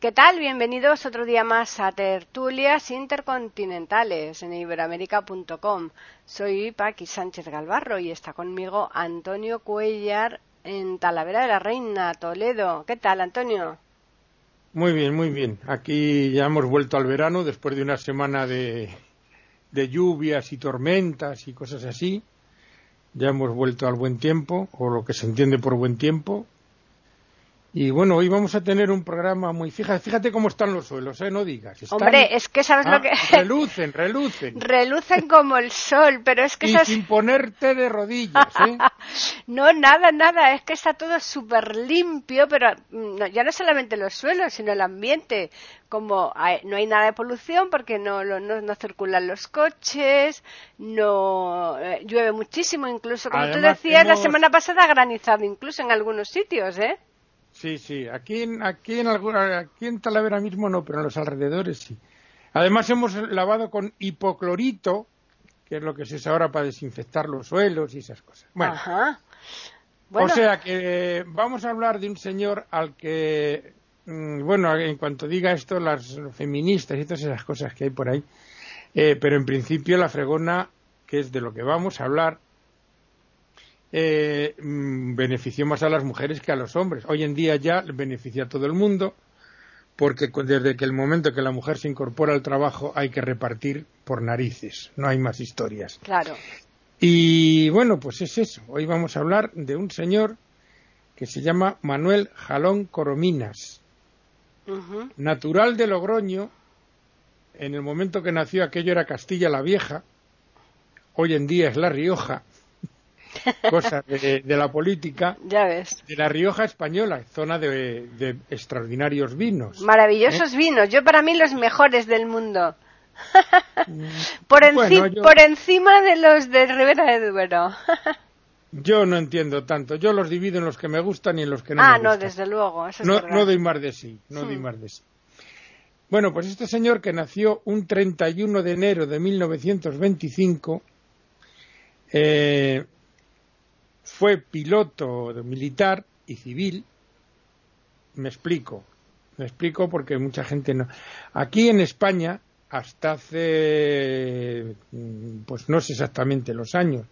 ¿Qué tal? Bienvenidos otro día más a Tertulias Intercontinentales en iberoamérica.com. Soy Paqui Sánchez Galvarro y está conmigo Antonio Cuellar en Talavera de la Reina, Toledo. ¿Qué tal, Antonio? Muy bien, muy bien. Aquí ya hemos vuelto al verano después de una semana de, de lluvias y tormentas y cosas así. Ya hemos vuelto al buen tiempo, o lo que se entiende por buen tiempo, y bueno, hoy vamos a tener un programa muy... Fíjate, fíjate cómo están los suelos, ¿eh? No digas. Hombre, es que sabes lo ah, que... Relucen, relucen. relucen como el sol, pero es que... Y sin ponerte de rodillas, ¿eh? no, nada, nada. Es que está todo súper limpio, pero mm, ya no solamente los suelos, sino el ambiente. Como no hay nada de polución porque no, no, no circulan los coches, no eh, llueve muchísimo, incluso, como tú decías, la semana pasada ha granizado incluso en algunos sitios, ¿eh? Sí, sí, aquí en, aquí en, aquí en Talavera mismo no, pero en los alrededores sí. Además hemos lavado con hipoclorito, que es lo que se usa ahora para desinfectar los suelos y esas cosas. Bueno, o sea que vamos a hablar de un señor al que, mm, bueno, en cuanto diga esto, las feministas y todas esas cosas que hay por ahí, eh, pero en principio la fregona, que es de lo que vamos a hablar, eh, mm, benefició más a las mujeres que a los hombres. Hoy en día ya beneficia a todo el mundo porque desde que el momento que la mujer se incorpora al trabajo hay que repartir por narices, no hay más historias. Claro. Y bueno, pues es eso. Hoy vamos a hablar de un señor que se llama Manuel Jalón Corominas, natural de Logroño. En el momento que nació aquello era Castilla la Vieja, hoy en día es La Rioja cosas de, la política. Ya ves. De la Rioja española, zona de, extraordinarios vinos. Maravillosos ¿Eh? vinos. Yo para mí los mejores del mundo. por, por encima de los de Ribera de Duero. Yo no entiendo tanto. Yo los divido en los que me gustan y en los que no ah, me gustan. Ah, no, desde luego. no, no doy más de sí. No doy hmm. más de sí. Bueno, pues este señor que nació un 31 de enero de 1925 eh, fue piloto militar y civil. Me explico, me explico porque mucha gente no. Aquí en España, hasta hace, pues no sé exactamente los años,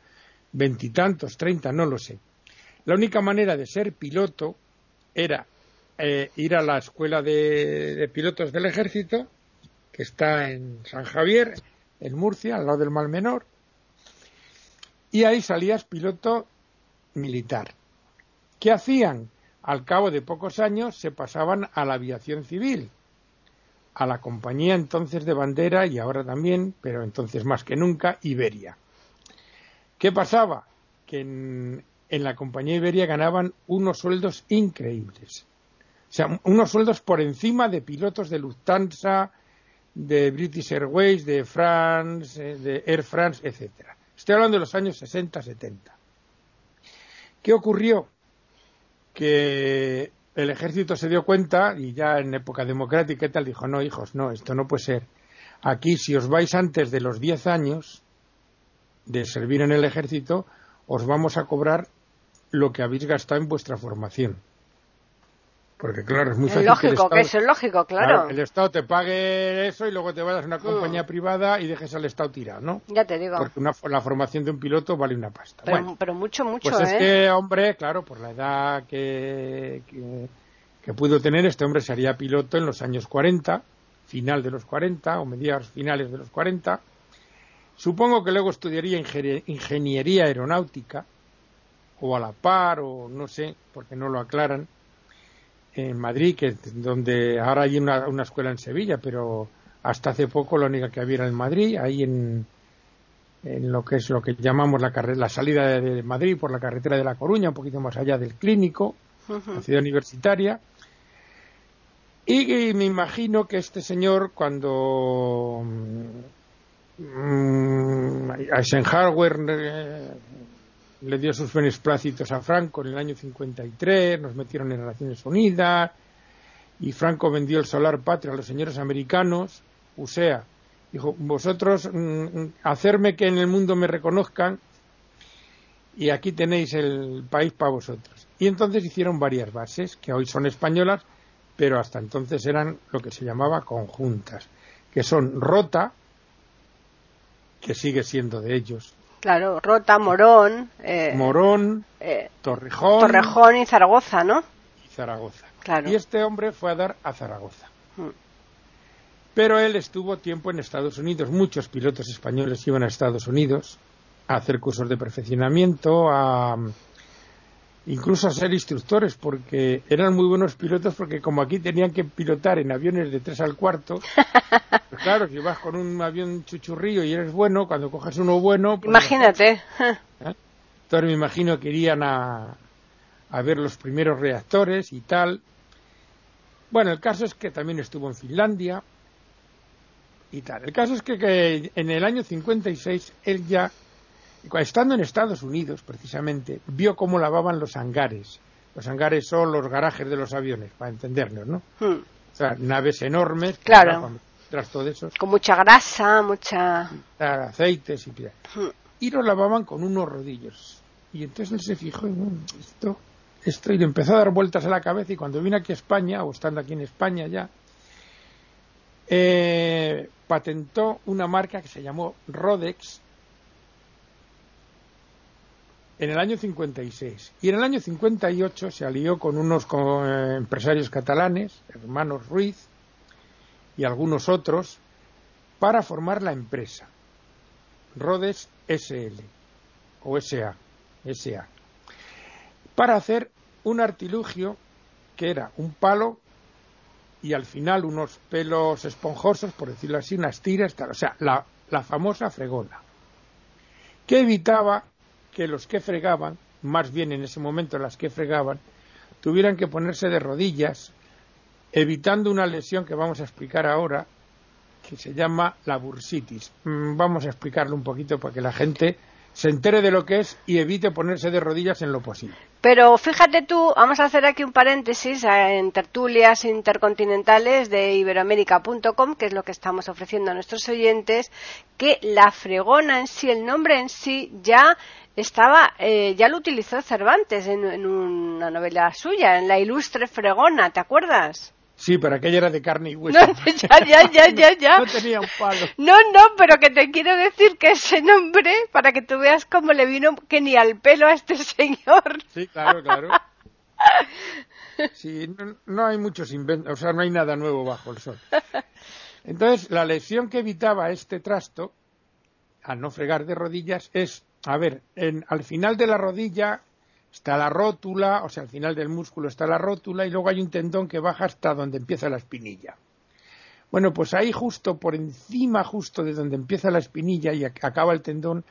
veintitantos, treinta, no lo sé. La única manera de ser piloto era eh, ir a la escuela de, pilotos del ejército, que está en San Javier, en Murcia, al lado del Mal Menor, y ahí salías piloto militar. ¿Qué hacían? Al cabo de pocos años se pasaban a la aviación civil, a la compañía entonces de bandera y ahora también, pero entonces más que nunca, Iberia. ¿Qué pasaba? Que en, la compañía Iberia ganaban unos sueldos increíbles. O sea, unos sueldos por encima de pilotos de Lufthansa, de British Airways, de France, eh, de Air France, etcétera. Estoy hablando de los años 60-70. ¿Qué ocurrió? Que el ejército se dio cuenta y ya en época democrática y tal dijo, no, hijos, no, esto no puede ser. Aquí, si os vais antes de los 10 años de servir en el ejército, os vamos a cobrar lo que habéis gastado en vuestra formación. Porque claro, es muy fácil. lógico, que, eso es lógico, claro. El Estado te pague eso y luego te vayas a una compañía mm. privada y dejes al Estado tirado, ¿no? Ya te digo. Porque la formación de un piloto vale una pasta. Pero, pero mucho, mucho, Pues es ¿eh? que, hombre, claro, por la edad que, que, pudo tener, este hombre sería piloto en los años 40, final de los 40 o mediados finales de los 40. Supongo que luego estudiaría ingeniería aeronáutica o a la par o no sé, porque no lo aclaran en Madrid, que donde ahora hay una, una, escuela en Sevilla, pero hasta hace poco la única que había era en Madrid, ahí en, en lo que es lo que llamamos la, la salida de, Madrid por la carretera de La Coruña, un poquito más allá del clínico, la ciudad universitaria. Y, me imagino que este señor, cuando mm, Eisenhower eh, le dio sus benesplácitos a Franco en el año 53, nos metieron en Naciones Unidas, y Franco vendió el solar patria a los señores americanos, o sea, dijo, vosotros mm, mm, hacerme que en el mundo me reconozcan y aquí tenéis el país para vosotros. Y entonces hicieron varias bases, que hoy son españolas, pero hasta entonces eran lo que se llamaba conjuntas, que son Rota, que sigue siendo de ellos. Claro, Rota, Morón. Eh, Morón, eh, Torrejón. Torrejón y Zaragoza, ¿no? Y Zaragoza. Claro. Y este hombre fue a dar a Zaragoza. Mm. Pero él estuvo tiempo en Estados Unidos. Muchos pilotos españoles iban a Estados Unidos a hacer cursos de perfeccionamiento, a incluso a ser instructores, porque eran muy buenos pilotos, porque como aquí tenían que pilotar en aviones de tres al cuarto, pues claro, si vas con un avión chuchurrillo y eres bueno, cuando coges uno bueno... Pues Imagínate. ¿eh? Entonces me imagino que irían a, a ver los primeros reactores y tal. Bueno, el caso es que también estuvo en Finlandia y tal. El caso es que, que en el año 56 él ya estando en Estados Unidos, precisamente, vio cómo lavaban los hangares. Los hangares son los garajes de los aviones, para entendernos, ¿no? Hmm. O sea, naves enormes. Claro. Tras todo eso. Con mucha grasa, mucha... Aceites y... Hmm. Y lo lavaban con unos rodillos. Y entonces él se fijó en esto, esto, y le empezó a dar vueltas a la cabeza. Y cuando vino aquí a España, o estando aquí en España ya, eh, patentó una marca que se llamó Rodex, en el año 56. Y en el año 58 se alió con unos eh, empresarios catalanes, hermanos Ruiz y algunos otros, para formar la empresa Rodes SL o SA, SA, para hacer un artilugio que era un palo y al final unos pelos esponjosos, por decirlo así, unas tiras, o sea, la, la famosa fregona, que evitaba que los que fregaban, más bien en ese momento las que fregaban, tuvieran que ponerse de rodillas, evitando una lesión que vamos a explicar ahora, que se llama la bursitis. Mm, vamos a explicarlo un poquito para que la gente se entere de lo que es y evite ponerse de rodillas en lo posible. Pero fíjate tú, vamos a hacer aquí un paréntesis en tertulias intercontinentales de iberoamérica.com, que es lo que estamos ofreciendo a nuestros oyentes, que la fregona en sí, el nombre en sí, ya estaba, eh, ya lo utilizó Cervantes en, una novela suya, en La Ilustre Fregona, ¿te acuerdas? Sí, pero aquella era de carne y hueso. No, ya, ya, ya, ya, no tenía un palo. No, no, pero que te quiero decir que ese nombre, para que tú veas cómo le vino que ni al pelo a este señor. Sí, claro, claro. Sí, no, no hay muchos inventos, o sea, no hay nada nuevo bajo el sol. Entonces, la lesión que evitaba este trasto, al no fregar de rodillas, es a ver, al final de la rodilla está la rótula, o sea, al final del músculo está la rótula y luego hay un tendón que baja hasta donde empieza la espinilla. Bueno, pues ahí justo por encima, justo de donde empieza la espinilla y acaba el tendón,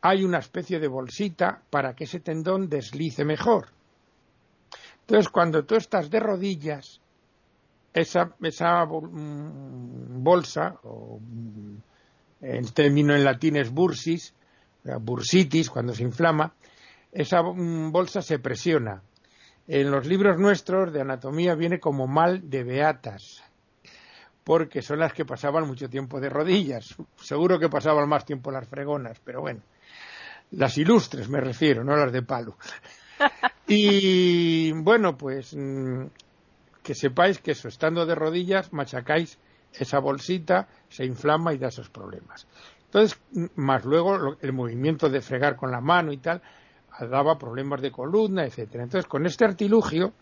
hay una especie de bolsita para que ese tendón deslice mejor. Entonces, cuando tú estás de rodillas, esa, esa mm, bolsa, o mm, el término en latín es bursis, bursitis, cuando se inflama, esa mm, bolsa se presiona. En los libros nuestros de anatomía viene como mal de beatas, porque son las que pasaban mucho tiempo de rodillas. Seguro que pasaban más tiempo las fregonas, pero bueno. Las ilustres me refiero, no las de palo. Y bueno, pues mm, que sepáis que eso, estando de rodillas, machacáis esa bolsita, se inflama y da esos problemas. Entonces, más luego el movimiento de fregar con la mano y tal, daba problemas de columna, etcétera. Entonces, con este artilugio,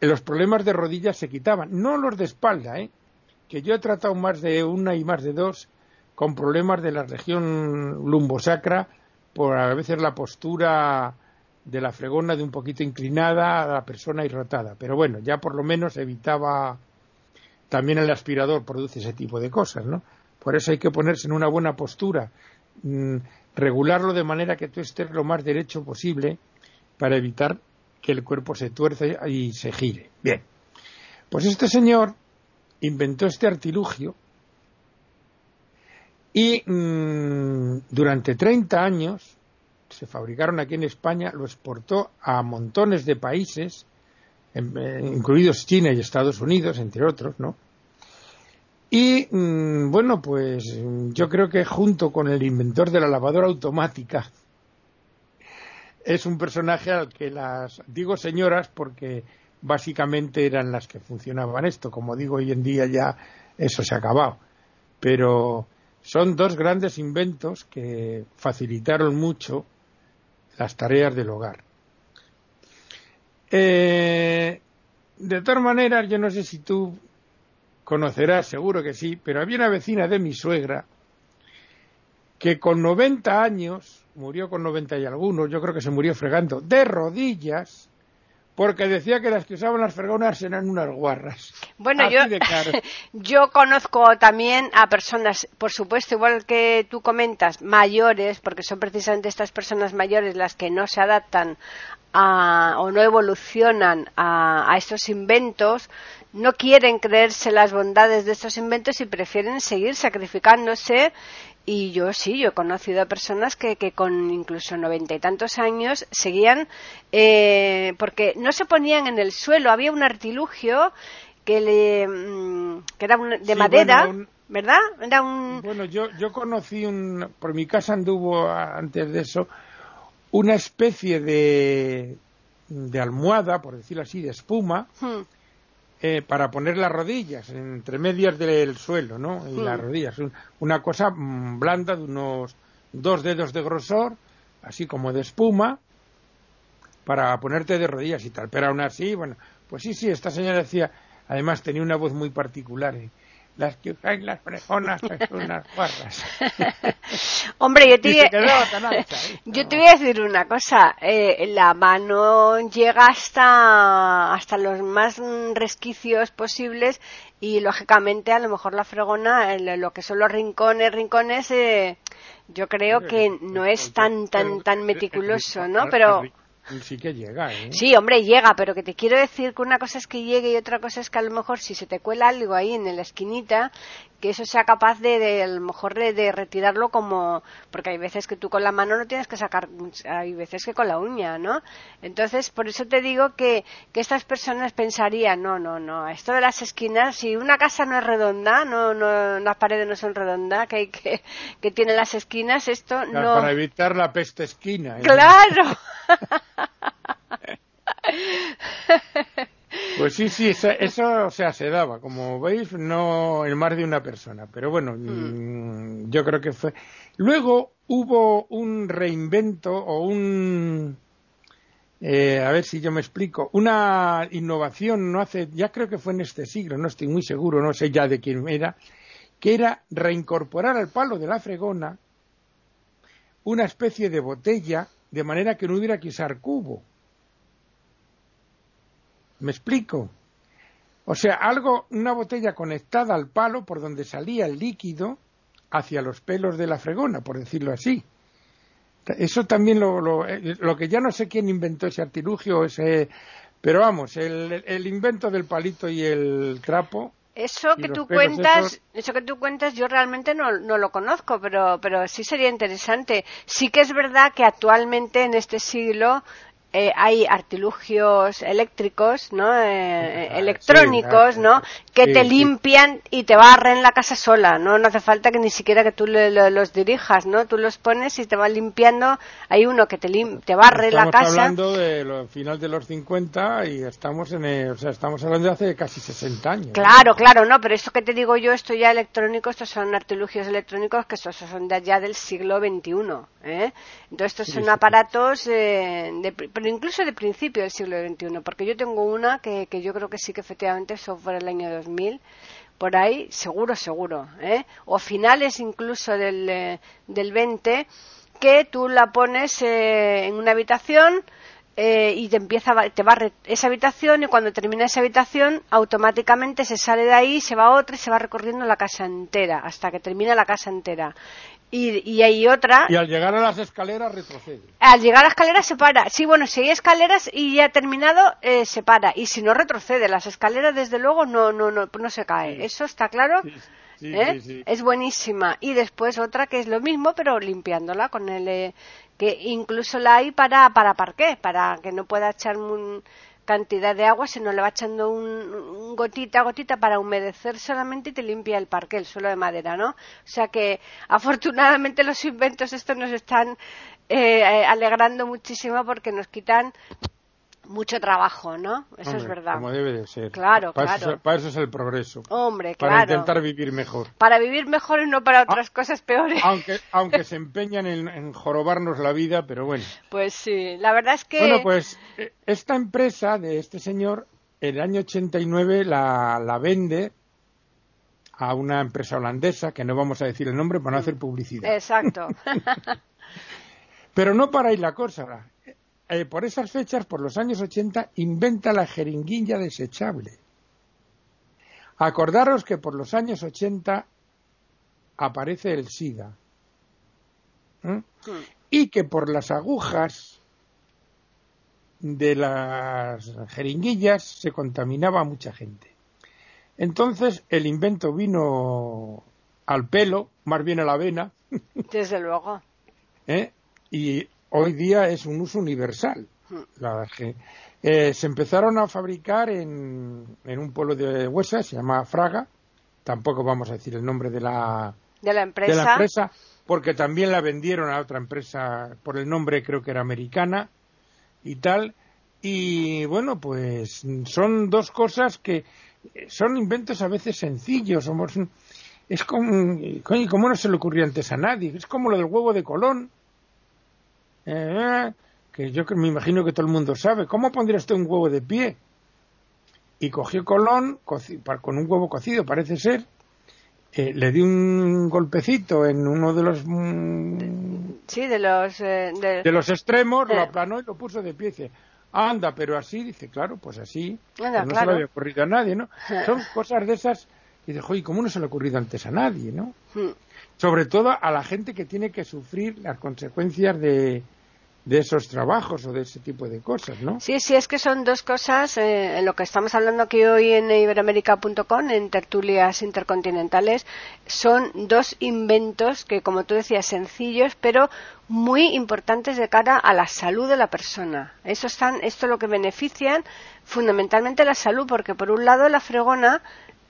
los problemas de rodillas se quitaban, no los de espalda, ¿eh? que yo he tratado más de una y más de dos con problemas de la región lumbosacra por a veces la postura de la fregona de un poquito inclinada a la persona irrotada. Pero bueno, ya por lo menos evitaba también el aspirador produce ese tipo de cosas, ¿no? Por eso hay que ponerse en una buena postura, mm, regularlo de manera que tú estés lo más derecho posible para evitar que el cuerpo se tuerce y se gire. Bien. Pues este señor inventó este artilugio y mm, durante 30 años se fabricaron aquí en España, lo exportó a montones de países, eh, incluidos China y Estados Unidos, entre otros, ¿no? Y mm, bueno, pues yo creo que junto con el inventor de la lavadora automática es un personaje al que las digo señoras porque básicamente eran las que funcionaban esto. Como digo, hoy en día ya eso se ha acabado. Pero son dos grandes inventos que facilitaron mucho las tareas del hogar. Eh, de todas maneras, yo no sé si tú conocerás, seguro que sí, pero había una vecina de mi suegra que con 90 años, murió con 90 y algunos, yo creo que se murió fregando, de rodillas, porque decía que las que usaban las fregonas eran unas guarras. Bueno, yo, yo conozco también a personas, por supuesto, igual que tú comentas, mayores, porque son precisamente estas personas mayores las que no se adaptan a, o no evolucionan a, a estos inventos, no quieren creerse las bondades de estos inventos y prefieren seguir sacrificándose y yo sí, yo he conocido a personas que, que con incluso noventa y tantos años seguían, eh, porque no se ponían en el suelo, había un artilugio que, le, mm, que era de madera, ¿verdad? Era un... Bueno, yo, yo conocí un, por mi casa anduvo antes de eso, una especie de, de almohada, por decirlo así, de espuma, hmm. Eh, para poner las rodillas entre medias del suelo, ¿no? Y las hmm. rodillas. Una cosa mm, blanda de unos dos dedos de grosor, así como de espuma, para ponerte de rodillas y tal. Pero aún así, bueno, pues sí, sí, esta señora decía, además tenía una voz muy particular. ¿eh? Las que usáis las frejonas son unas guarras. Hombre, yo te, voy, yo te voy a decir una cosa. Eh, la mano llega hasta, hasta los más resquicios posibles y, lógicamente, a lo mejor la fregona, lo que son los rincones, rincones, eh, yo creo que no es tan, tan, tan meticuloso, ¿no? Pero sí que llega, ¿eh? Sí, hombre, llega, pero que te quiero decir que una cosa es que llegue y otra cosa es que a lo mejor si se te cuela algo ahí en la esquinita, que eso sea capaz de, de a lo mejor de, retirarlo como, porque hay veces que tú con la mano no tienes que sacar, hay veces que con la uña, ¿no? Entonces, por eso te digo que, que estas personas pensarían, no, no, no, esto de las esquinas, si una casa no es redonda, no, no, las paredes no son redondas, que hay que, que tiene las esquinas, esto no. Para evitar la peste esquina. ¿eh? Claro. Pues sí, sí, eso, o sea, se daba. Como veis, no en más de una persona. Pero bueno, mm. Mm, yo creo que fue. Luego hubo un reinvento o un. Eh, a ver si yo me explico. Una innovación, no hace. Ya creo que fue en este siglo, no estoy muy seguro, no sé ya de quién era. Que era reincorporar al palo de la fregona una especie de botella de manera que no hubiera que usar cubo. ¿Me explico? O sea, algo, una botella conectada al palo por donde salía el líquido hacia los pelos de la fregona, por decirlo así. Eso también lo, lo, eh, lo que ya no sé quién inventó ese artilugio, ese, pero vamos, el, el invento del palito y el trapo. Eso que tú cuentas, eso que tú cuentas, yo realmente no, no lo conozco, pero, pero sí sería interesante. Sí que es verdad que actualmente en este siglo eh, hay artilugios eléctricos, ¿no? Eh, electrónicos, ¿no? Que te limpian y te barren la casa sola, ¿no? No hace falta que ni siquiera que tú los dirijas, ¿no? Tú los pones y te va limpiando. Hay uno que te, te barre la casa. Estamos hablando de final de los 50 y estamos en o sea, estamos hablando de hace casi 60 años. Claro, claro, no, pero esto que te digo yo, esto ya electrónico, estos son artilugios electrónicos que estos son de allá del siglo XXI, ¿eh? Entonces estos son aparatos eh, de incluso de principio del siglo XXI, porque yo tengo una que, que yo creo que sí que efectivamente eso fue el año 2000, por ahí, seguro, seguro, ¿eh? o finales incluso del, eh, del 20, que tú la pones eh, en una habitación, eh, y te empieza te barre esa habitación y cuando termina esa habitación automáticamente se sale de ahí se va a otra y se va recorriendo la casa entera hasta que termina la casa entera Y, y hay otra. Y al llegar a las escaleras retrocede. Al llegar a la escalera se para. Sí, bueno, si hay escaleras y ya ha terminado, eh, se para. Y si no retrocede, las escaleras desde luego no, no, no, no se cae. ¿Eso está claro? Sí, sí, ¿Eh? Es buenísima. Y después otra que es lo mismo, pero limpiándola con el. eh, que incluso la hay para, para parqué, para que no pueda echar un cantidad de agua, sino le va echando un, un gotita a gotita para humedecer solamente y te limpia el parque, el suelo de madera, ¿no? O sea que afortunadamente los inventos estos nos están eh, eh, alegrando muchísimo porque nos quitan mucho trabajo, ¿no? Eso es verdad. Como debe de ser. Claro, para claro. Eso, es- para eso es el progreso. Hombre, Para claro. intentar vivir mejor. Para vivir mejor y no para otras cosas peores. Aunque, aunque se empeñan en, en jorobarnos la vida, pero bueno. Pues sí, la verdad es que... Bueno, pues eh, esta empresa de este señor, el año 89 la, la vende a una empresa holandesa, que no vamos a decir el nombre para no hacer publicidad. Exacto. Pero no para ahí la cosa. Eh, por esas fechas, por los años 80, inventa la jeringuilla desechable. Acordaros que por los años 80 aparece el SIDA. ¿eh? Y que por las agujas de las jeringuillas se contaminaba a mucha gente. Entonces el invento vino al pelo, más bien a la vena, Desde luego. ¿eh? y hoy día es un uso universal. La eh, se empezaron a fabricar en, en un pueblo de Huesa, se llama Fraga, tampoco vamos a decir el nombre de la, De la empresa. de la empresa, porque también la vendieron a otra empresa por el nombre, creo que era americana y tal. Y bueno, pues son dos cosas que eh, son inventos a veces sencillos. Somos, es como, coño, ¿cómo no se le ocurrió antes a nadie? Es como lo del huevo de Colón. Eh, que yo me imagino que todo el mundo sabe. ¿Cómo pondría usted un huevo de pie? Y cogió Colón con un huevo cocido, parece ser. eh, le dio un golpecito en uno de los mm, Sí, de los... eh, de- de los extremos, lo aplanó y lo puso de pie. Dice, anda, pero así, dice, claro, pues así. Anda, pues no se le había ocurrido a nadie, ¿no? Son cosas de esas. Y dice, joder, ¿cómo no se le ha ocurrido antes a nadie, no? Hmm. Sobre todo a la gente que tiene que sufrir las consecuencias de, de esos trabajos o de ese tipo de cosas, ¿no? Sí, sí, es que son dos cosas, eh, lo que estamos hablando aquí hoy en iberoamérica.com, en tertulias intercontinentales, son dos inventos que, como tú decías, sencillos, pero muy importantes de cara a la salud de la persona. Eso están, esto lo que benefician fundamentalmente la salud, porque por un lado la fregona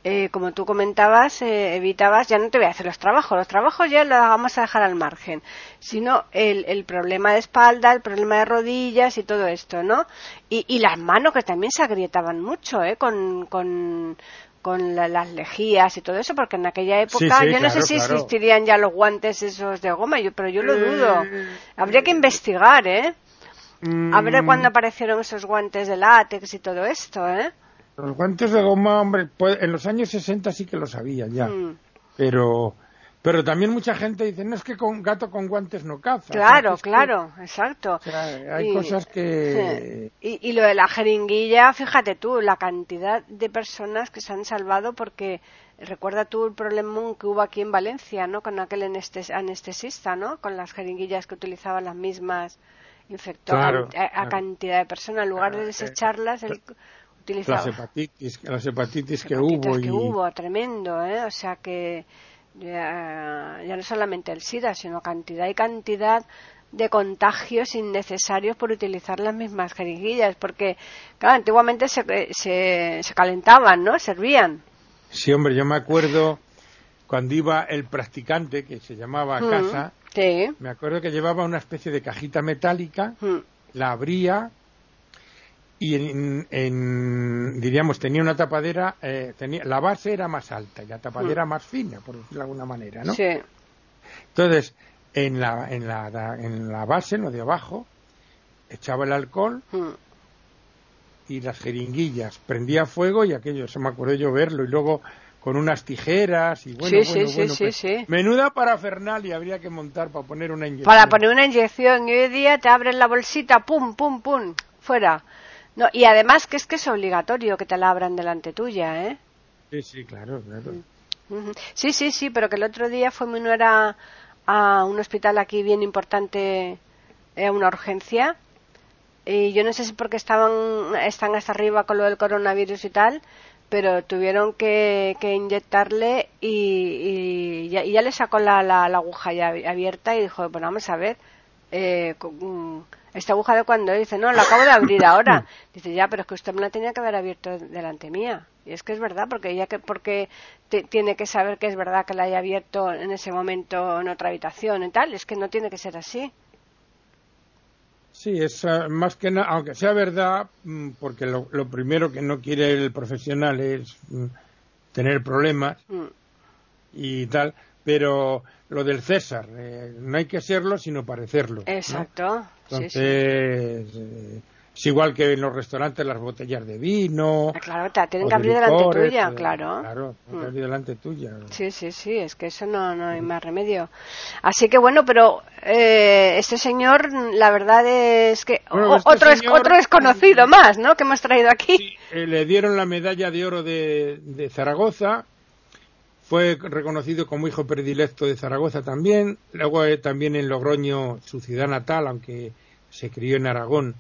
eh, como tú comentabas, eh, evitabas, ya no te voy a hacer los trabajos, los trabajos ya los vamos a dejar al margen, sino el, el problema de espalda, el problema de rodillas y todo esto, ¿no? Y, y las manos que también se agrietaban mucho, ¿eh? Con, con, con la- las lejías y todo eso, porque en aquella época, sí, yo no sé si claro. existirían ya los guantes esos de goma, yo, pero yo lo dudo. Eh, Habría que investigar, ¿eh? A ver Mm, cuándo aparecieron esos guantes de látex y todo esto, ¿eh? Los guantes de goma, hombre, pues, en los años 60 sí que lo sabía ya. Mm. Pero, pero también mucha gente dice, no es que con gato con guantes no caza. Claro, que- claro, exacto. o sea, hay Y- cosas que... Y, y lo de la jeringuilla, fíjate tú, la cantidad de personas que se han salvado porque recuerda tú el problema que hubo aquí en Valencia, ¿no? Con aquel anestes- anestesista, ¿no? Con las jeringuillas que utilizaban las mismas infectó a- Claro, a, a claro. cantidad de personas. En lugar de Claro, desecharlas, él utilizaba Las hepatitis, las hepatitis que hepatitis hubo que y... hubo, tremendo, ¿eh? O sea que ya, ya no solamente el SIDA, sino cantidad y cantidad de contagios innecesarios por utilizar las mismas jeringuillas, porque, claro, antiguamente se, se, se calentaban, ¿no? Servían. Sí, hombre, yo me acuerdo cuando iba el practicante, que se llamaba a Mm, casa, Sí. me acuerdo que llevaba una especie de cajita metálica, Mm, la abría y en, en- diríamos tenía una tapadera, eh, tenía, la base era más alta y la tapadera más fina, por decirlo de alguna manera, ¿no? Sí. Entonces, en la, en la, en la base, lo de abajo, echaba el alcohol Mm. y las jeringuillas, prendía fuego y aquello, se me acuerdo yo verlo y luego con unas tijeras y bueno, sí, bueno, sí, bueno, sí, pues, sí. menuda parafernalia habría que montar para poner una inyección. Para poner una inyección y hoy día te abres la bolsita, pum, pum, pum, fuera. No, y además que es que es obligatorio que te la abran delante tuya, ¿eh? Sí, sí, claro, claro. Ujú. Sí, sí, sí, pero que el otro día fue mi nuera a un hospital aquí bien importante, a una urgencia. Y yo no sé si porque estaban, están hasta arriba con lo del coronavirus y tal, pero tuvieron que, que inyectarle y, ya, le sacó la, la, aguja ya abierta y dijo, bueno, vamos a ver, eh, mm, esta aguja de cuando dice, no, la acabo de abrir ahora. Dice, ya, pero es que usted me la tenía que haber abierto delante mía. Y es que es verdad, porque ella que, porque tiene que saber que es verdad que la haya abierto en ese momento en otra habitación y tal, es que no tiene que ser así. Sí, es ah, más que nada, aunque sea verdad, mm, porque lo, primero que no quiere el profesional es mm, tener problemas mm. y tal, pero lo del César, eh, no hay que serlo sino parecerlo. Exacto. Entonces, eh, es igual que en los restaurantes las botellas de vino. Ah, claro, te tienen que abrir delante tuya, claro. Claro, tienen que abrir delante tuya. Sí, sí, sí, es que eso no, no hay más remedio. Así que bueno, pero eh, este señor, la verdad es que este otro, es, otro es conocido más, ¿no? Que hemos traído aquí. Eh, le dieron la medalla de oro de, de Zaragoza. Fue reconocido como hijo predilecto de Zaragoza también. Luego eh, también en Logroño, su ciudad natal, aunque se crió en Aragón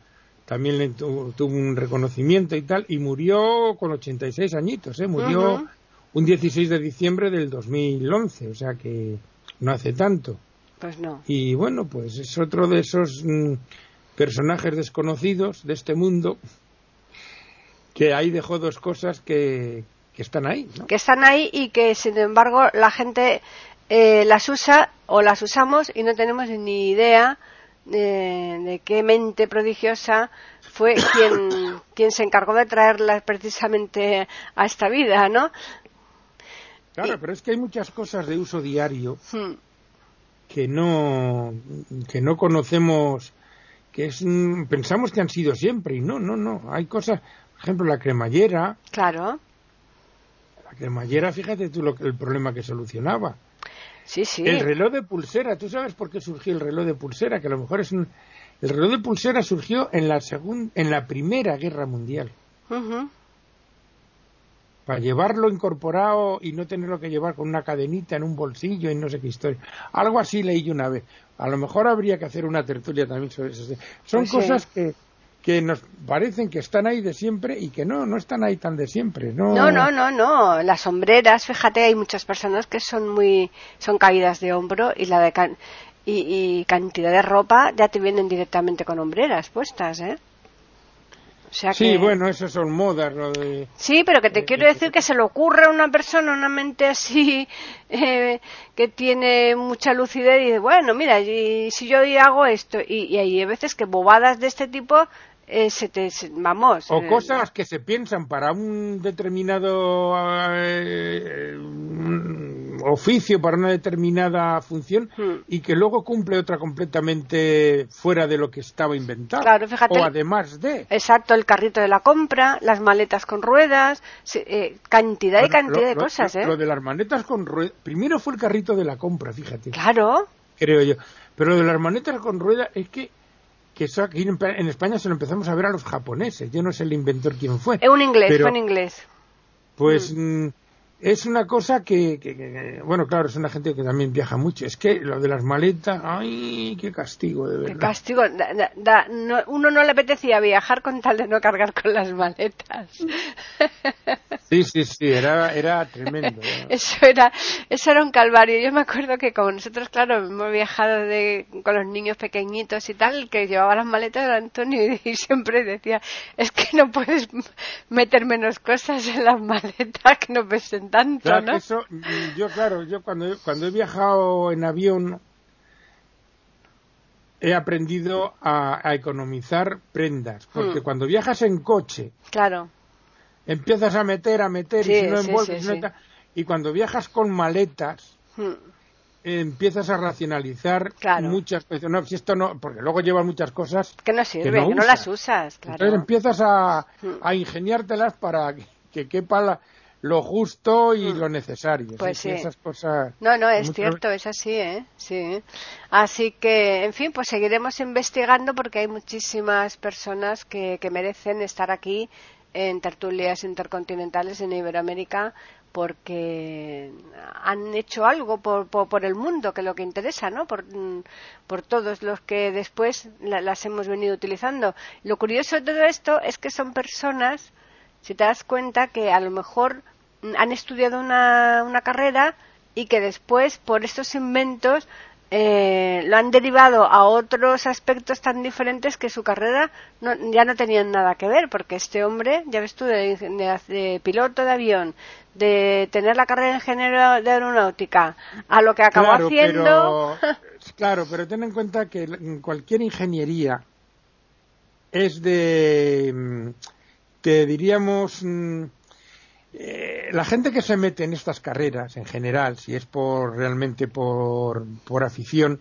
también tuvo, un reconocimiento y tal, y murió con 86 añitos, ¿eh? murió un 16 de diciembre del 2011, o sea que no hace tanto. Pues no. Y bueno, pues es otro de esos mm, personajes desconocidos de este mundo que ahí dejó dos cosas que, que están ahí. Que están ahí y que, sin embargo, la gente eh, las usa o las usamos y no tenemos ni idea de, qué mente prodigiosa fue quien, quien se encargó de traerla precisamente a esta vida, ¿no? Claro, pero es que hay muchas cosas de uso diario hmm. que no que no conocemos, que es pensamos que han sido siempre y no, no, no. Hay cosas, por ejemplo, la cremallera. Claro. Cremallera, fíjate tú lo, el problema que solucionaba. Sí, sí. El reloj de pulsera, ¿tú sabes por qué surgió el reloj de pulsera? Que a lo mejor es un... El reloj de pulsera surgió en la, en la Primera Guerra Mundial. Para llevarlo incorporado y no tenerlo que llevar con una cadenita en un bolsillo y no sé qué historia. Algo así leí yo una vez. A lo mejor habría que hacer una tertulia también sobre eso. Son pues cosas que que nos parecen que están ahí de siempre y que no, no están ahí tan de siempre. No, no, no, no. no. Las sombreras, fíjate, hay muchas personas que son muy, son caídas de hombro y la de y, y, cantidad de ropa ya te vienen directamente con hombreras puestas, ¿eh? sí, bueno, eso son modas. Lo de, sí, pero que te quiero decir que se le ocurre a una persona, una mente así, eh, que tiene mucha lucidez y dice, bueno, mira, y, si yo hago esto, y, y hay veces que bobadas de este tipo eh, vamos. O eh, cosas que se piensan para un determinado eh, oficio, para una determinada función, hmm. y que luego cumple otra completamente fuera de lo que estaba inventado. Claro, fíjate. O además de. Exacto, el carrito de la compra, las maletas con ruedas, cantidad y cantidad de cosas, lo, Lo de las maletas con ruedas. Primero fue el carrito de la compra, fíjate. Claro. Creo yo. Pero lo de las maletas con ruedas es que que eso aquí en España se lo empezamos a ver a los japoneses. Yo no sé el inventor quién fue. Es un inglés, fue en inglés. Pues mm. Es una cosa que, bueno, claro, es una gente que también viaja mucho. Es que lo de las maletas, ay, qué castigo, de verdad. Qué castigo. uno no le apetecía viajar con tal de no cargar con las maletas. Sí, sí, sí, era, era tremendo. Eso era, eso era un calvario. Yo me acuerdo que como nosotros, claro, hemos viajado de, con los niños pequeñitos y tal, que llevaba las maletas de Antonio y, siempre decía, es que no puedes meter menos cosas en las maletas que no pesen tanto, ¿no? Eso, yo, claro, yo cuando, cuando he viajado en avión he aprendido a, economizar prendas, porque hmm. cuando viajas en coche, claro, empiezas a meter, a meter, y si no envuelves, y cuando viajas con maletas, hmm. empiezas a racionalizar muchas veces. No, si esto no, porque luego llevas muchas cosas que no sirven, que no, las usas. Claro. Entonces empiezas a, hmm. a ingeniártelas para que, que quepa la, lo justo y mm. lo necesario. Pues sí. Esas cosas, no, no, es cierto, es así, ¿eh? Sí. Así que, en fin, pues seguiremos investigando porque hay muchísimas personas que, que merecen estar aquí en tertulias intercontinentales en Iberoamérica porque han hecho algo por, por, el mundo, que es lo que interesa, ¿no? Por, mm, por todos los que después las hemos venido utilizando. Lo curioso de todo esto es que son personas, si te das cuenta, que a lo mejor han estudiado una, una carrera y que después, por estos inventos, eh, lo han derivado a otros aspectos tan diferentes que su carrera ya no tenían nada que ver, porque este hombre, ya ves tú, de, piloto de avión, de tener la carrera de ingeniero de aeronáutica, a lo que acabó haciendo. claro, pero ten en cuenta que cualquier ingeniería es de, mm, te diríamos, mm, eh, la gente que se mete en estas carreras, en general, si es por realmente por, por afición,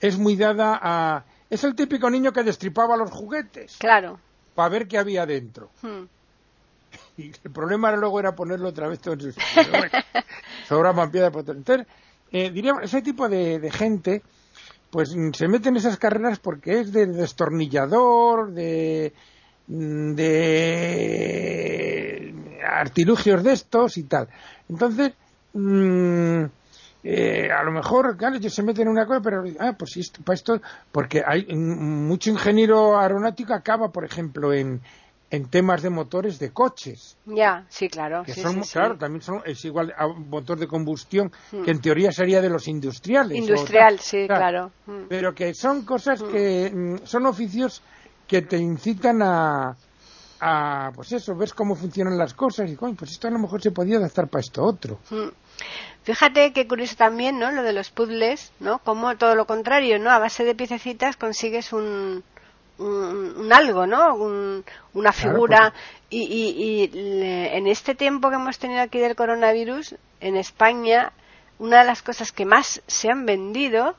es muy dada a... Es el típico niño que destripaba los juguetes. Claro. Para ver qué había dentro. Hmm. Y el problema luego era ponerlo otra vez todo en su Sobraban piedra por Entonces, eh, diríamos, ese tipo de, de gente, pues se mete en esas carreras porque es de destornillador, de de artilugios de estos y tal. Entonces, mm, eh, a lo mejor, claro, ellos se meten en una cosa, pero, ah, pues esto, para esto, porque hay mucho ingeniero aeronáutico acaba, por ejemplo, en, en temas de motores de coches. Ya, sí, claro. Que son, claro, también son, es igual a un motor de combustión, hmm. que en teoría sería de los industriales. Industrial, sí, claro. Hmm. Pero que son cosas hmm. que mm, son oficios que te incitan a, a, pues eso, ves cómo funcionan las cosas y, pues esto a lo mejor se podía adaptar para esto otro. Mm. Fíjate qué curioso también, ¿no? Lo de los puzzles, ¿no? Como todo lo contrario, ¿no? A base de piececitas consigues un, un, algo, ¿no? una figura. y, y, en este tiempo que hemos tenido aquí del coronavirus, en España, una de las cosas que más se han vendido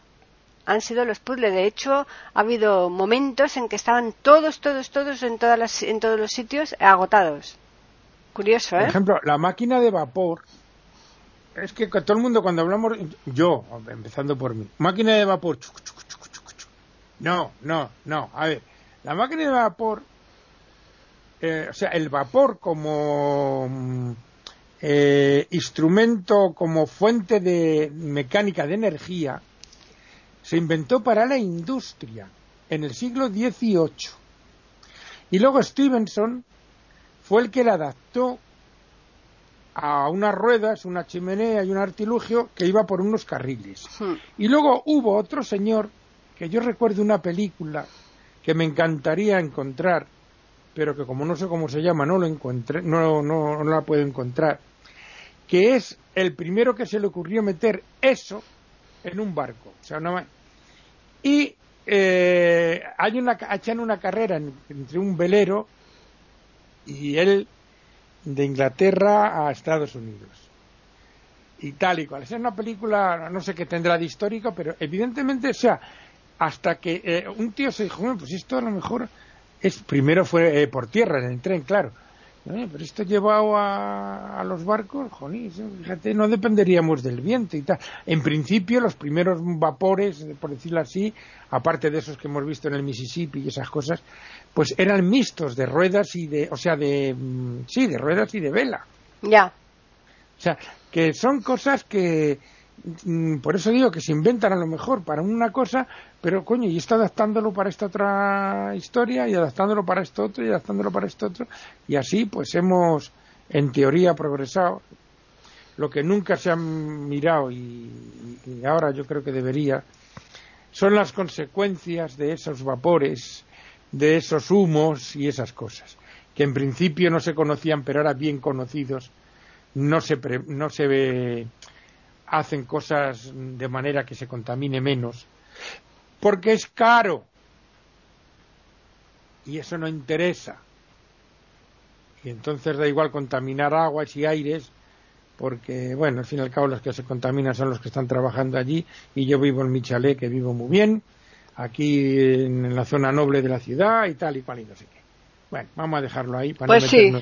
han sido los puzzles. De hecho, ha habido momentos en que estaban todos, todos, todos en, todas las, en todos los sitios agotados. Curioso, ¿eh? Por ejemplo, la máquina de vapor. Es que todo el mundo cuando hablamos, yo, empezando por mí, máquina de vapor. No, no, no. A ver, la máquina de vapor, eh, o sea, el vapor como mm, eh, instrumento, como fuente de mecánica de energía, se inventó para la industria en el siglo XVIII. Y luego Stevenson fue el que la adaptó a unas ruedas, una chimenea y un artilugio que iba por unos carriles. Hmm. Y luego hubo otro señor, que yo recuerdo una película que me encantaría encontrar, pero que como no sé cómo se llama, no lo encontré, no, no, no la puedo encontrar, que es el primero que se le ocurrió meter eso en un barco. O sea, no, y eh, hay una, echan una carrera entre un velero y él de Inglaterra a Estados Unidos. Y tal y cual. Es una película, no sé qué tendrá de histórico, pero evidentemente, o sea, hasta que eh, un tío se dijo, bueno, pues esto a lo mejor es primero fue eh, por tierra, en el tren, claro pero esto llevado a, a los barcos, joder, fíjate, no dependeríamos del viento y tal. En principio, los primeros vapores, por decirlo así, aparte de esos que hemos visto en el Mississippi y esas cosas, pues eran mixtos de ruedas y de, o sea, de, mm, sí, de ruedas y de vela. Ya. O sea, que son cosas que, por eso digo que se inventan a lo mejor para una cosa, pero coño, y está adaptándolo para esta otra historia, y adaptándolo para esto otro, y adaptándolo para esto otro, y así pues hemos, en teoría, progresado. Lo que nunca se ha mirado, y, y ahora yo creo que debería, son las consecuencias de esos vapores, de esos humos y esas cosas, que en principio no se conocían, pero ahora bien conocidos, no se, no se ve hacen cosas de manera que se contamine menos, porque es caro. Y eso no interesa. Y entonces da igual contaminar aguas y aires, porque, bueno, al fin y al cabo los que se contaminan son los que están trabajando allí, y yo vivo en mi chalet, que vivo muy bien, aquí en la zona noble de la ciudad y tal y cual y no sé qué. Bueno, vamos a dejarlo ahí para pues sí,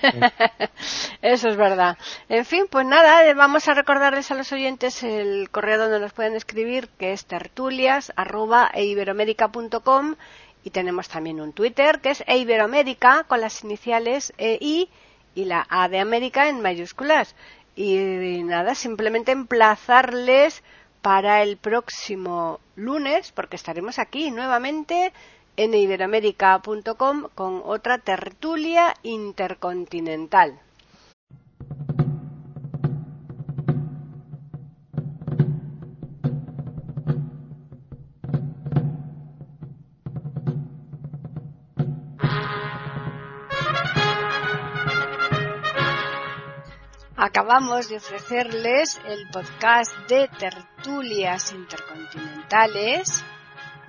eso es verdad. En fin, pues nada, eh, vamos a recordarles a los oyentes el correo donde nos pueden escribir, que es tertulias.eiberomedica.com y tenemos también un Twitter, que es eiberomedica, con las iniciales EI y la A de América en mayúsculas. Y nada, simplemente emplazarles para el próximo lunes, porque estaremos aquí nuevamente en iberoamérica.com con otra tertulia intercontinental. Acabamos de ofrecerles el podcast de tertulias intercontinentales